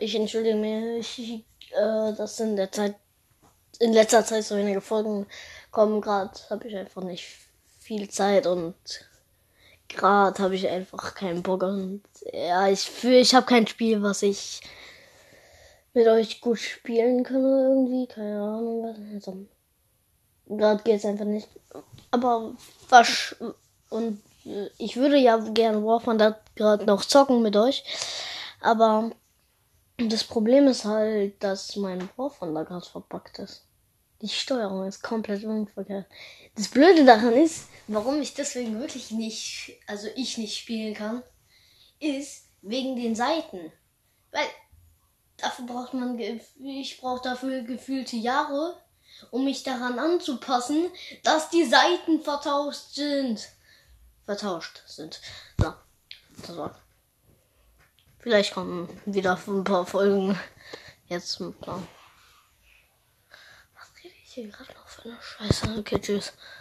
Ich entschuldige mich, äh, dass in der Zeit, in letzter Zeit so wenige Folgen kommen. Gerade habe ich einfach nicht viel Zeit und gerade habe ich einfach keinen Bock und ja, ich fühle, ich habe kein Spiel, was ich mit euch gut spielen kann irgendwie, keine Ahnung. Also, gerade geht es einfach nicht. Aber was und äh, ich würde ja gerne War da gerade noch zocken mit euch, aber das Problem ist halt, dass mein da gerade verpackt ist. Die Steuerung ist komplett unverkehrt. Das Blöde daran ist, warum ich deswegen wirklich nicht, also ich nicht spielen kann, ist wegen den Seiten. Weil dafür braucht man, ich brauche dafür gefühlte Jahre, um mich daran anzupassen, dass die Seiten vertauscht sind. Vertauscht sind. So, das war's. Vielleicht kommen wieder ein paar Folgen jetzt ein paar. Was rede ich hier gerade noch für eine Scheiße? Okay, tschüss.